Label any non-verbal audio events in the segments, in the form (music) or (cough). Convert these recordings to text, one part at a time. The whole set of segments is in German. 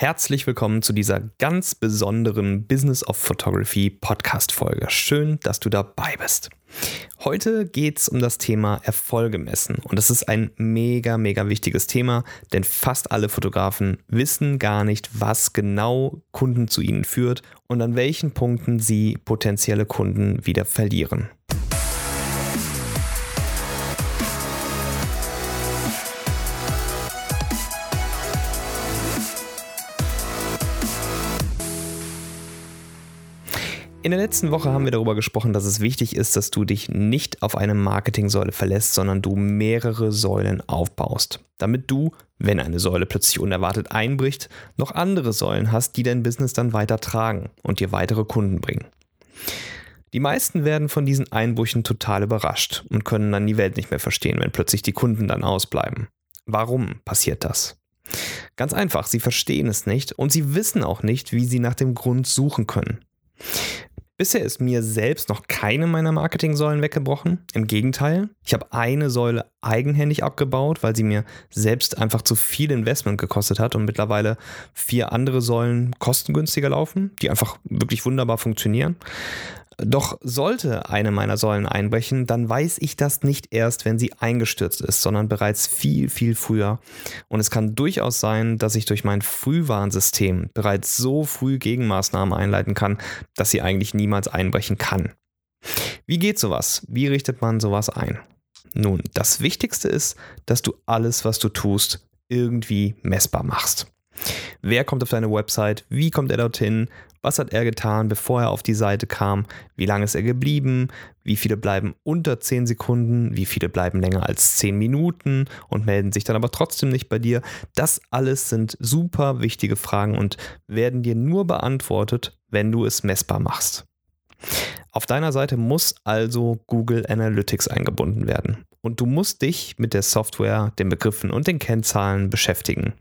Herzlich willkommen zu dieser ganz besonderen Business of Photography Podcast Folge. Schön, dass du dabei bist. Heute geht es um das Thema Erfolge messen und das ist ein mega, mega wichtiges Thema, denn fast alle Fotografen wissen gar nicht, was genau Kunden zu ihnen führt und an welchen Punkten sie potenzielle Kunden wieder verlieren. In der letzten Woche haben wir darüber gesprochen, dass es wichtig ist, dass du dich nicht auf eine Marketingsäule verlässt, sondern du mehrere Säulen aufbaust, damit du, wenn eine Säule plötzlich unerwartet einbricht, noch andere Säulen hast, die dein Business dann weiter tragen und dir weitere Kunden bringen. Die meisten werden von diesen Einbrüchen total überrascht und können dann die Welt nicht mehr verstehen, wenn plötzlich die Kunden dann ausbleiben. Warum passiert das? Ganz einfach, sie verstehen es nicht und sie wissen auch nicht, wie sie nach dem Grund suchen können. Bisher ist mir selbst noch keine meiner Marketing-Säulen weggebrochen. Im Gegenteil, ich habe eine Säule eigenhändig abgebaut, weil sie mir selbst einfach zu viel Investment gekostet hat und mittlerweile vier andere Säulen kostengünstiger laufen, die einfach wirklich wunderbar funktionieren. Doch sollte eine meiner Säulen einbrechen, dann weiß ich das nicht erst, wenn sie eingestürzt ist, sondern bereits viel, viel früher. Und es kann durchaus sein, dass ich durch mein Frühwarnsystem bereits so früh Gegenmaßnahmen einleiten kann, dass sie eigentlich niemals einbrechen kann. Wie geht sowas? Wie richtet man sowas ein? Nun, das Wichtigste ist, dass du alles, was du tust, irgendwie messbar machst. Wer kommt auf deine Website? Wie kommt er dorthin? Was hat er getan, bevor er auf die Seite kam? Wie lange ist er geblieben? Wie viele bleiben unter 10 Sekunden? Wie viele bleiben länger als 10 Minuten und melden sich dann aber trotzdem nicht bei dir? Das alles sind super wichtige Fragen und werden dir nur beantwortet, wenn du es messbar machst. Auf deiner Seite muss also Google Analytics eingebunden werden. Und du musst dich mit der Software, den Begriffen und den Kennzahlen beschäftigen.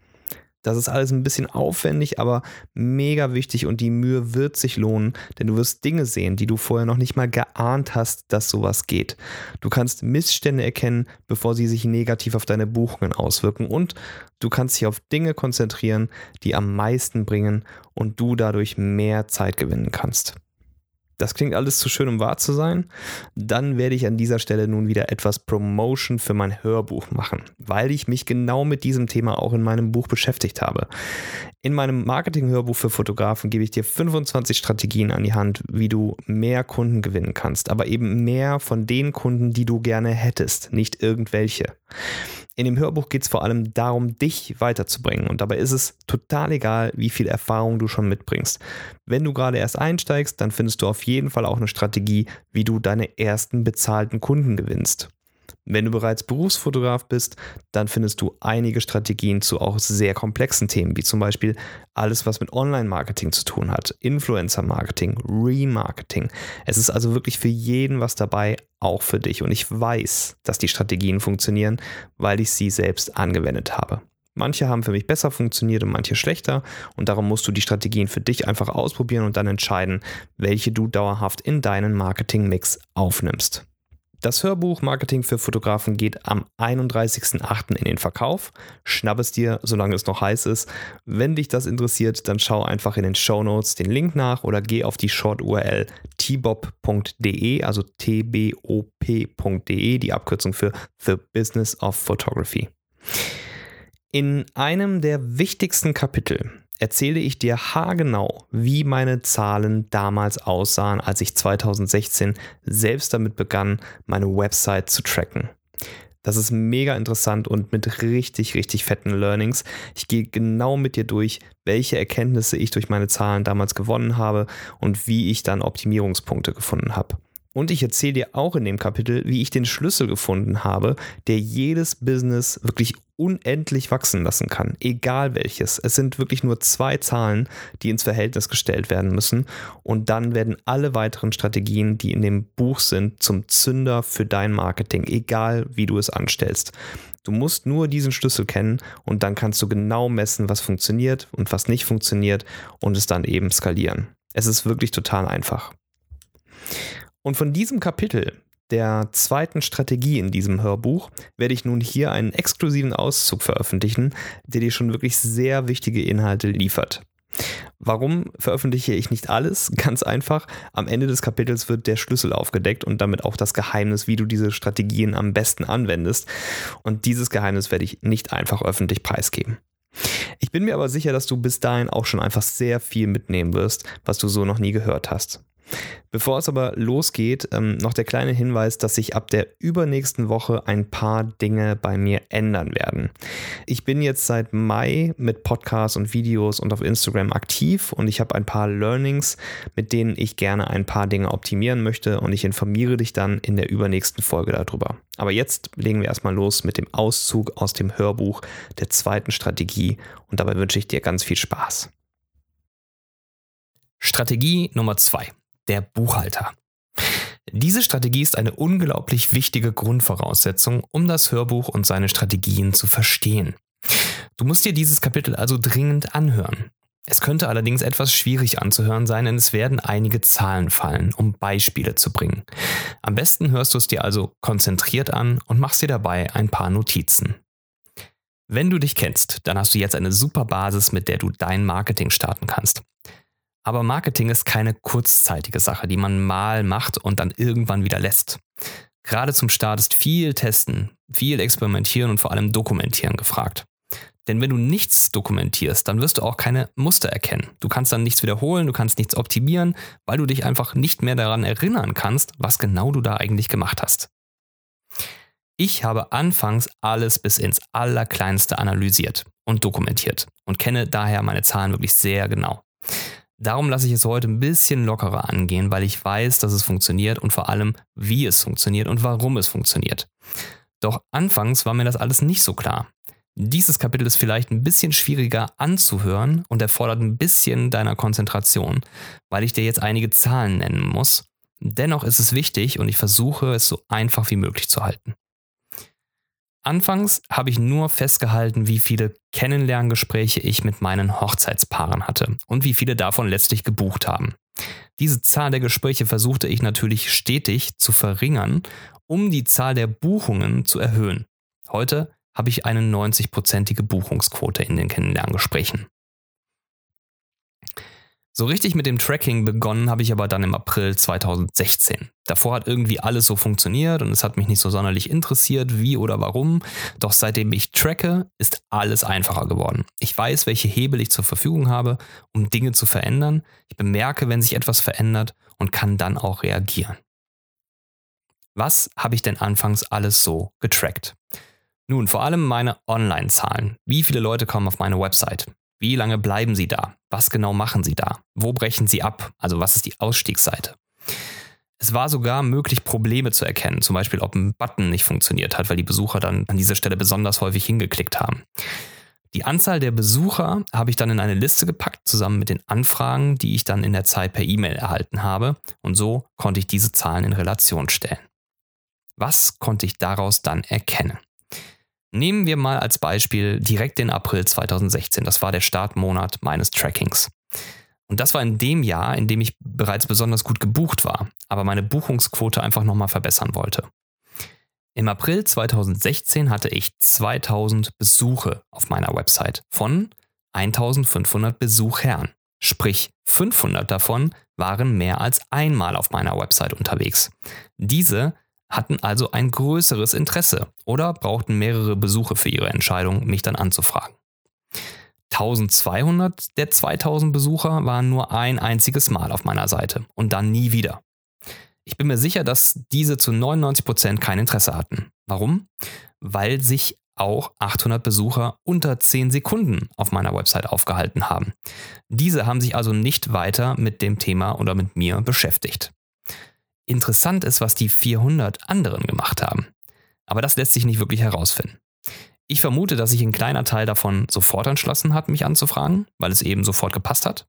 Das ist alles ein bisschen aufwendig, aber mega wichtig und die Mühe wird sich lohnen, denn du wirst Dinge sehen, die du vorher noch nicht mal geahnt hast, dass sowas geht. Du kannst Missstände erkennen, bevor sie sich negativ auf deine Buchungen auswirken und du kannst dich auf Dinge konzentrieren, die am meisten bringen und du dadurch mehr Zeit gewinnen kannst. Das klingt alles zu schön, um wahr zu sein. Dann werde ich an dieser Stelle nun wieder etwas Promotion für mein Hörbuch machen, weil ich mich genau mit diesem Thema auch in meinem Buch beschäftigt habe. In meinem Marketing-Hörbuch für Fotografen gebe ich dir 25 Strategien an die Hand, wie du mehr Kunden gewinnen kannst, aber eben mehr von den Kunden, die du gerne hättest, nicht irgendwelche. In dem Hörbuch geht es vor allem darum, dich weiterzubringen. Und dabei ist es total egal, wie viel Erfahrung du schon mitbringst. Wenn du gerade erst einsteigst, dann findest du auf jeden Fall auch eine Strategie, wie du deine ersten bezahlten Kunden gewinnst. Wenn du bereits Berufsfotograf bist, dann findest du einige Strategien zu auch sehr komplexen Themen, wie zum Beispiel alles, was mit Online-Marketing zu tun hat, Influencer-Marketing, Remarketing. Es ist also wirklich für jeden was dabei, auch für dich. Und ich weiß, dass die Strategien funktionieren, weil ich sie selbst angewendet habe. Manche haben für mich besser funktioniert und manche schlechter und darum musst du die Strategien für dich einfach ausprobieren und dann entscheiden, welche du dauerhaft in deinen Marketing-Mix aufnimmst. Das Hörbuch Marketing für Fotografen geht am 31.08. in den Verkauf. Schnapp es dir, solange es noch heiß ist. Wenn dich das interessiert, dann schau einfach in den Show Notes den Link nach oder geh auf die Short-URL tbob.de, also tbop.de, die Abkürzung für The Business of Photography. In einem der wichtigsten Kapitel erzähle ich dir haargenau, wie meine Zahlen damals aussahen, als ich 2016 selbst damit begann, meine Website zu tracken. Das ist mega interessant und mit richtig, richtig fetten Learnings. Ich gehe genau mit dir durch, welche Erkenntnisse ich durch meine Zahlen damals gewonnen habe und wie ich dann Optimierungspunkte gefunden habe. Und ich erzähle dir auch in dem Kapitel, wie ich den Schlüssel gefunden habe, der jedes Business wirklich unendlich wachsen lassen kann, egal welches. Es sind wirklich nur zwei Zahlen, die ins Verhältnis gestellt werden müssen und dann werden alle weiteren Strategien, die in dem Buch sind, zum Zünder für dein Marketing, egal wie du es anstellst. Du musst nur diesen Schlüssel kennen und dann kannst du genau messen, was funktioniert und was nicht funktioniert und es dann eben skalieren. Es ist wirklich total einfach. Und von diesem Kapitel, der zweiten Strategie in diesem Hörbuch werde ich nun hier einen exklusiven Auszug veröffentlichen, der dir schon wirklich sehr wichtige Inhalte liefert. Warum veröffentliche ich nicht alles? (laughs) Ganz einfach, am Ende des Kapitels wird der Schlüssel aufgedeckt und damit auch das Geheimnis, wie du diese Strategien am besten anwendest. Und dieses Geheimnis werde ich nicht einfach öffentlich preisgeben. Ich bin mir aber sicher, dass du bis dahin auch schon einfach sehr viel mitnehmen wirst, was du so noch nie gehört hast. Bevor es aber losgeht, ähm, noch der kleine Hinweis, dass sich ab der übernächsten Woche ein paar Dinge bei mir ändern werden. Ich bin jetzt seit Mai mit Podcasts und Videos und auf Instagram aktiv und ich habe ein paar Learnings, mit denen ich gerne ein paar Dinge optimieren möchte und ich informiere dich dann in der übernächsten Folge darüber. Aber jetzt legen wir erstmal los mit dem Auszug aus dem Hörbuch der zweiten Strategie und dabei wünsche ich dir ganz viel Spaß. Strategie Nummer zwei der Buchhalter. Diese Strategie ist eine unglaublich wichtige Grundvoraussetzung, um das Hörbuch und seine Strategien zu verstehen. Du musst dir dieses Kapitel also dringend anhören. Es könnte allerdings etwas schwierig anzuhören sein, denn es werden einige Zahlen fallen, um Beispiele zu bringen. Am besten hörst du es dir also konzentriert an und machst dir dabei ein paar Notizen. Wenn du dich kennst, dann hast du jetzt eine super Basis, mit der du dein Marketing starten kannst. Aber Marketing ist keine kurzzeitige Sache, die man mal macht und dann irgendwann wieder lässt. Gerade zum Start ist viel Testen, viel Experimentieren und vor allem Dokumentieren gefragt. Denn wenn du nichts dokumentierst, dann wirst du auch keine Muster erkennen. Du kannst dann nichts wiederholen, du kannst nichts optimieren, weil du dich einfach nicht mehr daran erinnern kannst, was genau du da eigentlich gemacht hast. Ich habe anfangs alles bis ins Allerkleinste analysiert und dokumentiert und kenne daher meine Zahlen wirklich sehr genau. Darum lasse ich es heute ein bisschen lockerer angehen, weil ich weiß, dass es funktioniert und vor allem, wie es funktioniert und warum es funktioniert. Doch anfangs war mir das alles nicht so klar. Dieses Kapitel ist vielleicht ein bisschen schwieriger anzuhören und erfordert ein bisschen deiner Konzentration, weil ich dir jetzt einige Zahlen nennen muss. Dennoch ist es wichtig und ich versuche es so einfach wie möglich zu halten. Anfangs habe ich nur festgehalten, wie viele Kennenlerngespräche ich mit meinen Hochzeitspaaren hatte und wie viele davon letztlich gebucht haben. Diese Zahl der Gespräche versuchte ich natürlich stetig zu verringern, um die Zahl der Buchungen zu erhöhen. Heute habe ich eine 90-prozentige Buchungsquote in den Kennenlerngesprächen. So richtig mit dem Tracking begonnen habe ich aber dann im April 2016. Davor hat irgendwie alles so funktioniert und es hat mich nicht so sonderlich interessiert, wie oder warum. Doch seitdem ich tracke, ist alles einfacher geworden. Ich weiß, welche Hebel ich zur Verfügung habe, um Dinge zu verändern. Ich bemerke, wenn sich etwas verändert und kann dann auch reagieren. Was habe ich denn anfangs alles so getrackt? Nun, vor allem meine Online-Zahlen. Wie viele Leute kommen auf meine Website? Wie lange bleiben Sie da? Was genau machen Sie da? Wo brechen Sie ab? Also was ist die Ausstiegsseite? Es war sogar möglich, Probleme zu erkennen, zum Beispiel ob ein Button nicht funktioniert hat, weil die Besucher dann an dieser Stelle besonders häufig hingeklickt haben. Die Anzahl der Besucher habe ich dann in eine Liste gepackt, zusammen mit den Anfragen, die ich dann in der Zeit per E-Mail erhalten habe, und so konnte ich diese Zahlen in Relation stellen. Was konnte ich daraus dann erkennen? Nehmen wir mal als Beispiel direkt den April 2016. Das war der Startmonat meines Trackings. Und das war in dem Jahr, in dem ich bereits besonders gut gebucht war, aber meine Buchungsquote einfach nochmal verbessern wollte. Im April 2016 hatte ich 2000 Besuche auf meiner Website von 1500 Besuchern. Sprich, 500 davon waren mehr als einmal auf meiner Website unterwegs. Diese hatten also ein größeres Interesse oder brauchten mehrere Besuche für ihre Entscheidung, mich dann anzufragen. 1200 der 2000 Besucher waren nur ein einziges Mal auf meiner Seite und dann nie wieder. Ich bin mir sicher, dass diese zu 99 Prozent kein Interesse hatten. Warum? Weil sich auch 800 Besucher unter 10 Sekunden auf meiner Website aufgehalten haben. Diese haben sich also nicht weiter mit dem Thema oder mit mir beschäftigt. Interessant ist, was die 400 anderen gemacht haben. Aber das lässt sich nicht wirklich herausfinden. Ich vermute, dass sich ein kleiner Teil davon sofort entschlossen hat, mich anzufragen, weil es eben sofort gepasst hat.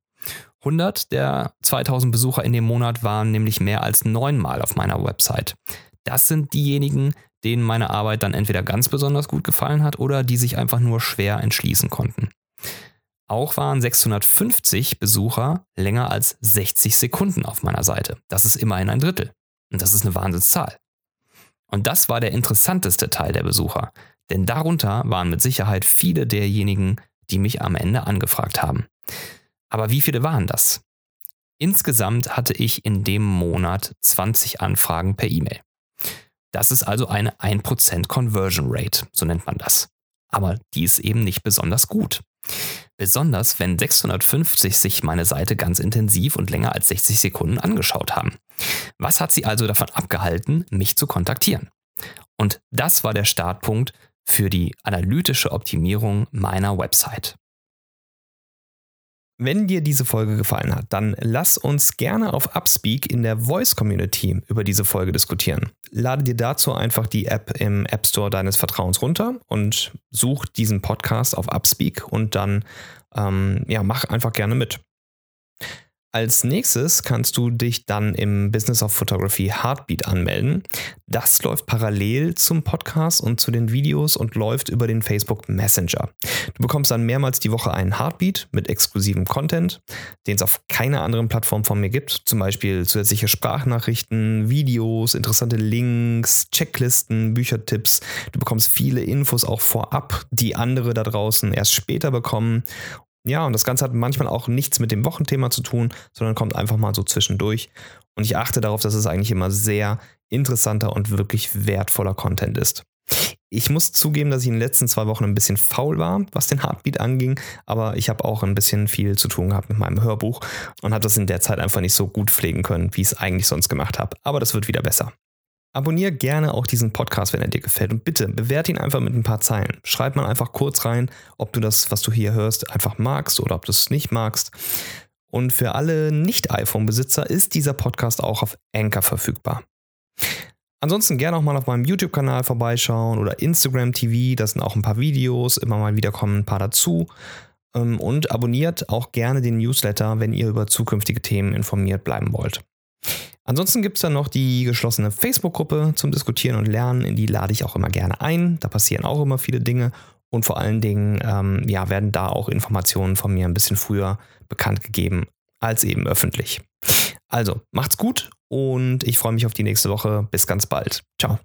100 der 2000 Besucher in dem Monat waren nämlich mehr als neunmal auf meiner Website. Das sind diejenigen, denen meine Arbeit dann entweder ganz besonders gut gefallen hat oder die sich einfach nur schwer entschließen konnten. Auch waren 650 Besucher länger als 60 Sekunden auf meiner Seite. Das ist immerhin ein Drittel. Und das ist eine Wahnsinnszahl. Und das war der interessanteste Teil der Besucher, denn darunter waren mit Sicherheit viele derjenigen, die mich am Ende angefragt haben. Aber wie viele waren das? Insgesamt hatte ich in dem Monat 20 Anfragen per E-Mail. Das ist also eine 1% Conversion Rate, so nennt man das. Aber die ist eben nicht besonders gut. Besonders wenn 650 sich meine Seite ganz intensiv und länger als 60 Sekunden angeschaut haben. Was hat sie also davon abgehalten, mich zu kontaktieren? Und das war der Startpunkt für die analytische Optimierung meiner Website. Wenn dir diese Folge gefallen hat, dann lass uns gerne auf Upspeak in der Voice Community über diese Folge diskutieren. Lade dir dazu einfach die App im App Store deines Vertrauens runter und such diesen Podcast auf Upspeak und dann ähm, ja, mach einfach gerne mit. Als nächstes kannst du dich dann im Business of Photography Heartbeat anmelden. Das läuft parallel zum Podcast und zu den Videos und läuft über den Facebook Messenger. Du bekommst dann mehrmals die Woche einen Heartbeat mit exklusivem Content, den es auf keiner anderen Plattform von mir gibt. Zum Beispiel zusätzliche Sprachnachrichten, Videos, interessante Links, Checklisten, Büchertipps. Du bekommst viele Infos auch vorab, die andere da draußen erst später bekommen. Ja, und das Ganze hat manchmal auch nichts mit dem Wochenthema zu tun, sondern kommt einfach mal so zwischendurch. Und ich achte darauf, dass es eigentlich immer sehr interessanter und wirklich wertvoller Content ist. Ich muss zugeben, dass ich in den letzten zwei Wochen ein bisschen faul war, was den Heartbeat anging, aber ich habe auch ein bisschen viel zu tun gehabt mit meinem Hörbuch und habe das in der Zeit einfach nicht so gut pflegen können, wie ich es eigentlich sonst gemacht habe. Aber das wird wieder besser. Abonnier gerne auch diesen Podcast, wenn er dir gefällt. Und bitte bewerte ihn einfach mit ein paar Zeilen. Schreib mal einfach kurz rein, ob du das, was du hier hörst, einfach magst oder ob du es nicht magst. Und für alle Nicht-iPhone-Besitzer ist dieser Podcast auch auf Anchor verfügbar. Ansonsten gerne auch mal auf meinem YouTube-Kanal vorbeischauen oder Instagram TV. Da sind auch ein paar Videos. Immer mal wieder kommen ein paar dazu. Ähm, und abonniert auch gerne den Newsletter, wenn ihr über zukünftige Themen informiert bleiben wollt. Ansonsten gibt es dann noch die geschlossene Facebook-Gruppe zum Diskutieren und Lernen, in die lade ich auch immer gerne ein. Da passieren auch immer viele Dinge und vor allen Dingen ähm, ja, werden da auch Informationen von mir ein bisschen früher bekannt gegeben als eben öffentlich. Also macht's gut und ich freue mich auf die nächste Woche. Bis ganz bald. Ciao.